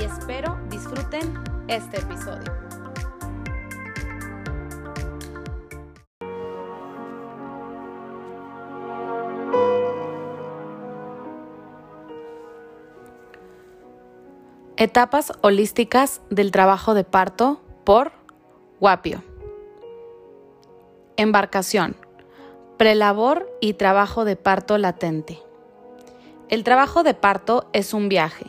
y espero disfruten este episodio. Etapas holísticas del trabajo de parto por Guapio. Embarcación. Prelabor y trabajo de parto latente. El trabajo de parto es un viaje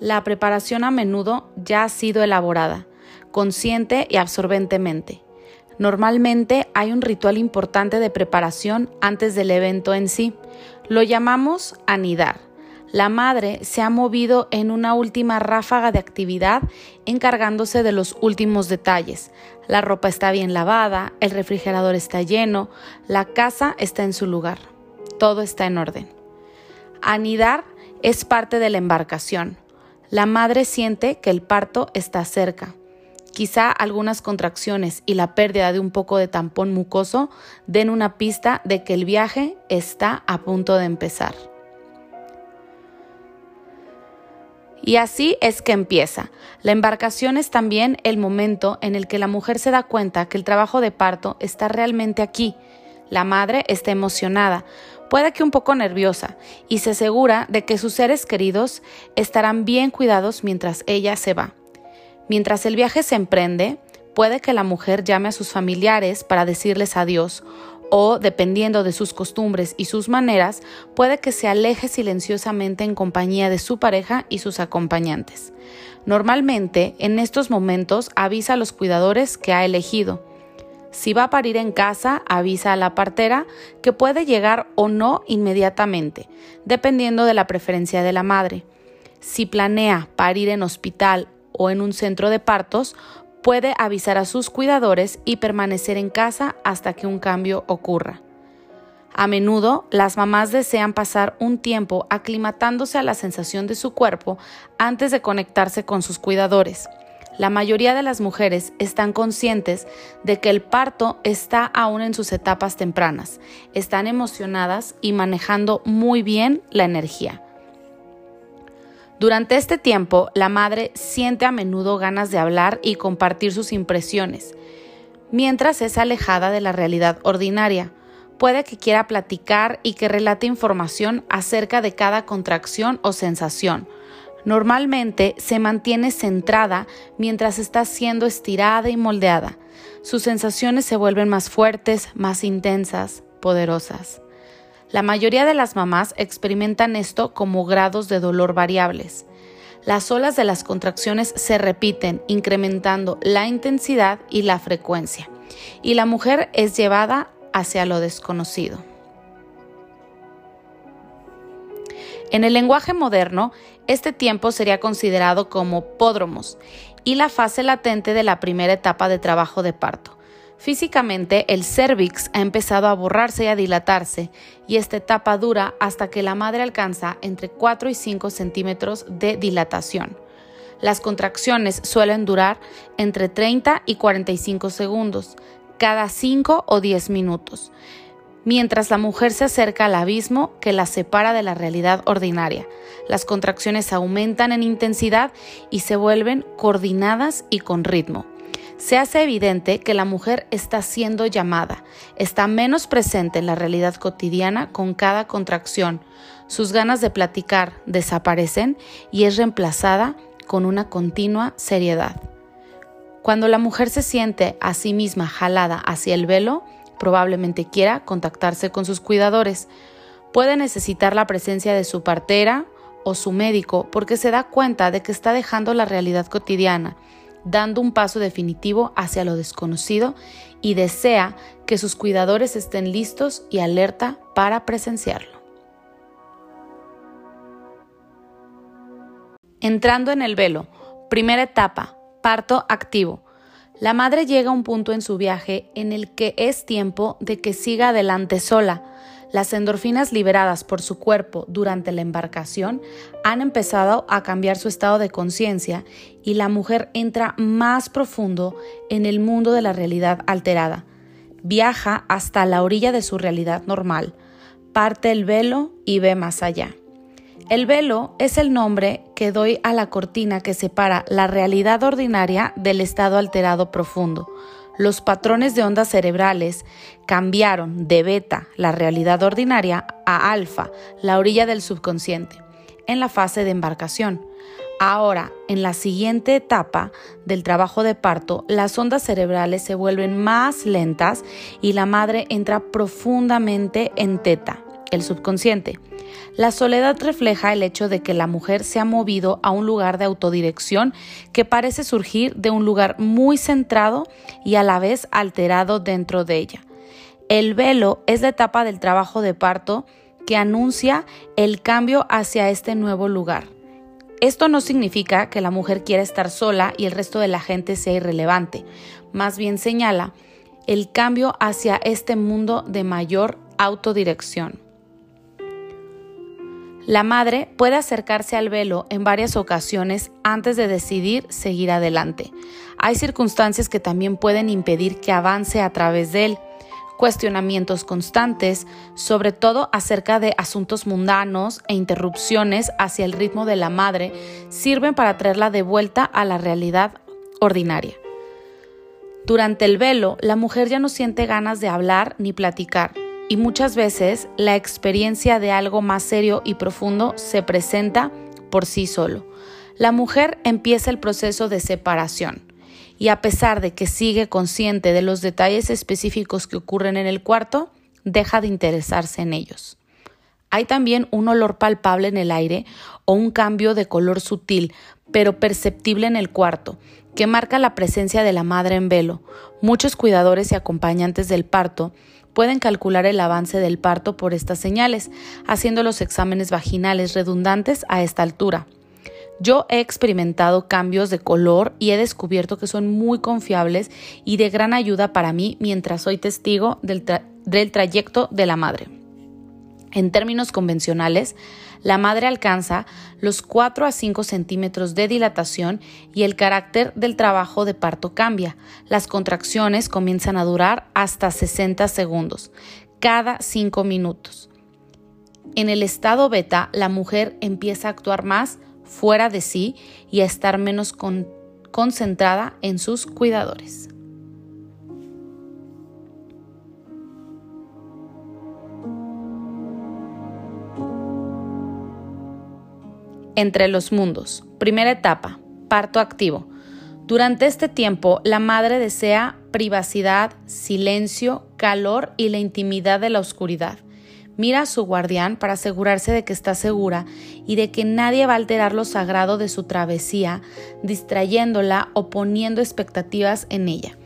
la preparación a menudo ya ha sido elaborada, consciente y absorbentemente. Normalmente hay un ritual importante de preparación antes del evento en sí. Lo llamamos anidar. La madre se ha movido en una última ráfaga de actividad encargándose de los últimos detalles. La ropa está bien lavada, el refrigerador está lleno, la casa está en su lugar. Todo está en orden. Anidar es parte de la embarcación la madre siente que el parto está cerca. Quizá algunas contracciones y la pérdida de un poco de tampón mucoso den una pista de que el viaje está a punto de empezar. Y así es que empieza. La embarcación es también el momento en el que la mujer se da cuenta que el trabajo de parto está realmente aquí. La madre está emocionada, puede que un poco nerviosa, y se asegura de que sus seres queridos estarán bien cuidados mientras ella se va. Mientras el viaje se emprende, puede que la mujer llame a sus familiares para decirles adiós o, dependiendo de sus costumbres y sus maneras, puede que se aleje silenciosamente en compañía de su pareja y sus acompañantes. Normalmente, en estos momentos avisa a los cuidadores que ha elegido, si va a parir en casa, avisa a la partera que puede llegar o no inmediatamente, dependiendo de la preferencia de la madre. Si planea parir en hospital o en un centro de partos, puede avisar a sus cuidadores y permanecer en casa hasta que un cambio ocurra. A menudo, las mamás desean pasar un tiempo aclimatándose a la sensación de su cuerpo antes de conectarse con sus cuidadores. La mayoría de las mujeres están conscientes de que el parto está aún en sus etapas tempranas, están emocionadas y manejando muy bien la energía. Durante este tiempo, la madre siente a menudo ganas de hablar y compartir sus impresiones, mientras es alejada de la realidad ordinaria. Puede que quiera platicar y que relate información acerca de cada contracción o sensación, Normalmente se mantiene centrada mientras está siendo estirada y moldeada. Sus sensaciones se vuelven más fuertes, más intensas, poderosas. La mayoría de las mamás experimentan esto como grados de dolor variables. Las olas de las contracciones se repiten, incrementando la intensidad y la frecuencia, y la mujer es llevada hacia lo desconocido. En el lenguaje moderno, este tiempo sería considerado como pódromos y la fase latente de la primera etapa de trabajo de parto. Físicamente, el cervix ha empezado a borrarse y a dilatarse, y esta etapa dura hasta que la madre alcanza entre 4 y 5 centímetros de dilatación. Las contracciones suelen durar entre 30 y 45 segundos, cada 5 o 10 minutos mientras la mujer se acerca al abismo que la separa de la realidad ordinaria. Las contracciones aumentan en intensidad y se vuelven coordinadas y con ritmo. Se hace evidente que la mujer está siendo llamada, está menos presente en la realidad cotidiana con cada contracción. Sus ganas de platicar desaparecen y es reemplazada con una continua seriedad. Cuando la mujer se siente a sí misma jalada hacia el velo, probablemente quiera contactarse con sus cuidadores. Puede necesitar la presencia de su partera o su médico porque se da cuenta de que está dejando la realidad cotidiana, dando un paso definitivo hacia lo desconocido y desea que sus cuidadores estén listos y alerta para presenciarlo. Entrando en el velo, primera etapa, Parto activo. La madre llega a un punto en su viaje en el que es tiempo de que siga adelante sola. Las endorfinas liberadas por su cuerpo durante la embarcación han empezado a cambiar su estado de conciencia y la mujer entra más profundo en el mundo de la realidad alterada. Viaja hasta la orilla de su realidad normal, parte el velo y ve más allá. El velo es el nombre que doy a la cortina que separa la realidad ordinaria del estado alterado profundo. Los patrones de ondas cerebrales cambiaron de beta, la realidad ordinaria, a alfa, la orilla del subconsciente, en la fase de embarcación. Ahora, en la siguiente etapa del trabajo de parto, las ondas cerebrales se vuelven más lentas y la madre entra profundamente en teta, el subconsciente. La soledad refleja el hecho de que la mujer se ha movido a un lugar de autodirección que parece surgir de un lugar muy centrado y a la vez alterado dentro de ella. El velo es la etapa del trabajo de parto que anuncia el cambio hacia este nuevo lugar. Esto no significa que la mujer quiera estar sola y el resto de la gente sea irrelevante, más bien señala el cambio hacia este mundo de mayor autodirección. La madre puede acercarse al velo en varias ocasiones antes de decidir seguir adelante. Hay circunstancias que también pueden impedir que avance a través de él. Cuestionamientos constantes, sobre todo acerca de asuntos mundanos e interrupciones hacia el ritmo de la madre, sirven para traerla de vuelta a la realidad ordinaria. Durante el velo, la mujer ya no siente ganas de hablar ni platicar y muchas veces la experiencia de algo más serio y profundo se presenta por sí solo. La mujer empieza el proceso de separación y a pesar de que sigue consciente de los detalles específicos que ocurren en el cuarto, deja de interesarse en ellos. Hay también un olor palpable en el aire o un cambio de color sutil, pero perceptible en el cuarto, que marca la presencia de la madre en velo. Muchos cuidadores y acompañantes del parto pueden calcular el avance del parto por estas señales, haciendo los exámenes vaginales redundantes a esta altura. Yo he experimentado cambios de color y he descubierto que son muy confiables y de gran ayuda para mí mientras soy testigo del, del trayecto de la madre. En términos convencionales, la madre alcanza los 4 a 5 centímetros de dilatación y el carácter del trabajo de parto cambia. Las contracciones comienzan a durar hasta 60 segundos, cada 5 minutos. En el estado beta, la mujer empieza a actuar más fuera de sí y a estar menos concentrada en sus cuidadores. Entre los mundos. Primera etapa, parto activo. Durante este tiempo, la madre desea privacidad, silencio, calor y la intimidad de la oscuridad. Mira a su guardián para asegurarse de que está segura y de que nadie va a alterar lo sagrado de su travesía, distrayéndola o poniendo expectativas en ella.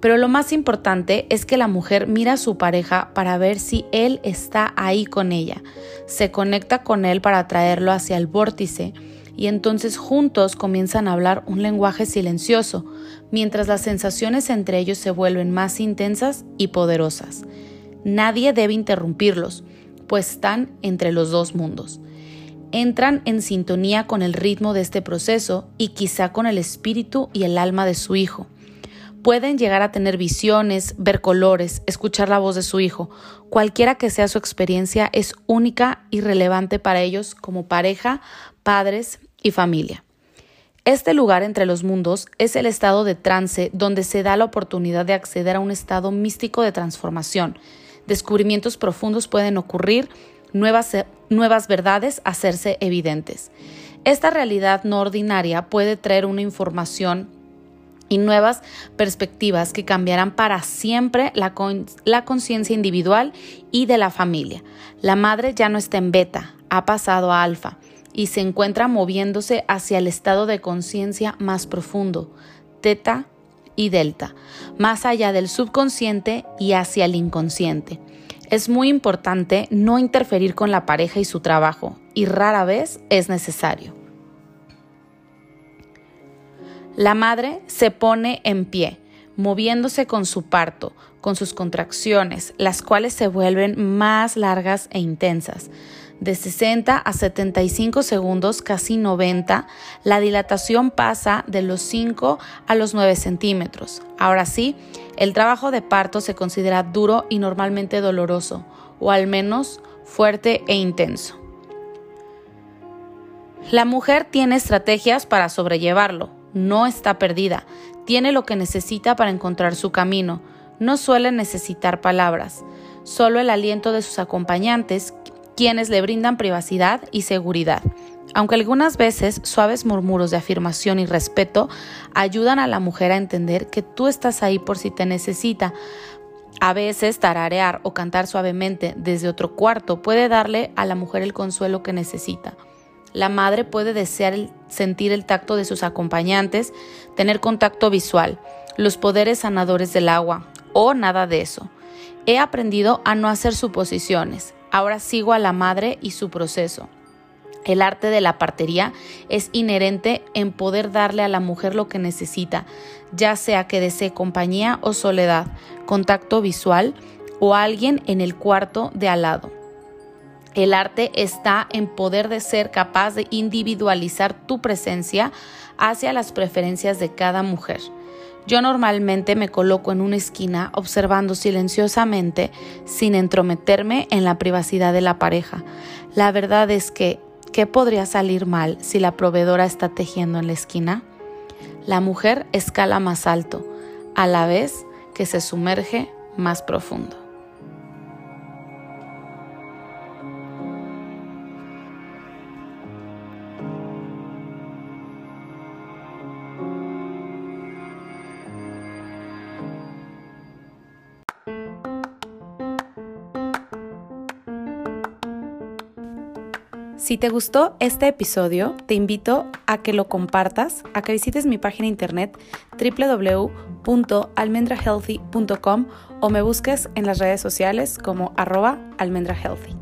Pero lo más importante es que la mujer mira a su pareja para ver si él está ahí con ella. Se conecta con él para traerlo hacia el vórtice y entonces juntos comienzan a hablar un lenguaje silencioso, mientras las sensaciones entre ellos se vuelven más intensas y poderosas. Nadie debe interrumpirlos, pues están entre los dos mundos. Entran en sintonía con el ritmo de este proceso y quizá con el espíritu y el alma de su hijo pueden llegar a tener visiones, ver colores, escuchar la voz de su hijo. Cualquiera que sea su experiencia es única y relevante para ellos como pareja, padres y familia. Este lugar entre los mundos es el estado de trance donde se da la oportunidad de acceder a un estado místico de transformación. Descubrimientos profundos pueden ocurrir, nuevas, nuevas verdades hacerse evidentes. Esta realidad no ordinaria puede traer una información y nuevas perspectivas que cambiarán para siempre la, la conciencia individual y de la familia. La madre ya no está en beta, ha pasado a alfa y se encuentra moviéndose hacia el estado de conciencia más profundo, teta y delta, más allá del subconsciente y hacia el inconsciente. Es muy importante no interferir con la pareja y su trabajo, y rara vez es necesario. La madre se pone en pie, moviéndose con su parto, con sus contracciones, las cuales se vuelven más largas e intensas. De 60 a 75 segundos, casi 90, la dilatación pasa de los 5 a los 9 centímetros. Ahora sí, el trabajo de parto se considera duro y normalmente doloroso, o al menos fuerte e intenso. La mujer tiene estrategias para sobrellevarlo, no está perdida, tiene lo que necesita para encontrar su camino, no suele necesitar palabras, solo el aliento de sus acompañantes, quienes le brindan privacidad y seguridad. Aunque algunas veces suaves murmuros de afirmación y respeto ayudan a la mujer a entender que tú estás ahí por si te necesita, a veces tararear o cantar suavemente desde otro cuarto puede darle a la mujer el consuelo que necesita. La madre puede desear sentir el tacto de sus acompañantes, tener contacto visual, los poderes sanadores del agua o nada de eso. He aprendido a no hacer suposiciones. Ahora sigo a la madre y su proceso. El arte de la partería es inherente en poder darle a la mujer lo que necesita, ya sea que desee compañía o soledad, contacto visual o alguien en el cuarto de al lado. El arte está en poder de ser capaz de individualizar tu presencia hacia las preferencias de cada mujer. Yo normalmente me coloco en una esquina observando silenciosamente sin entrometerme en la privacidad de la pareja. La verdad es que, ¿qué podría salir mal si la proveedora está tejiendo en la esquina? La mujer escala más alto, a la vez que se sumerge más profundo. Si te gustó este episodio, te invito a que lo compartas, a que visites mi página internet www.almendrahealthy.com o me busques en las redes sociales como arroba almendrahealthy.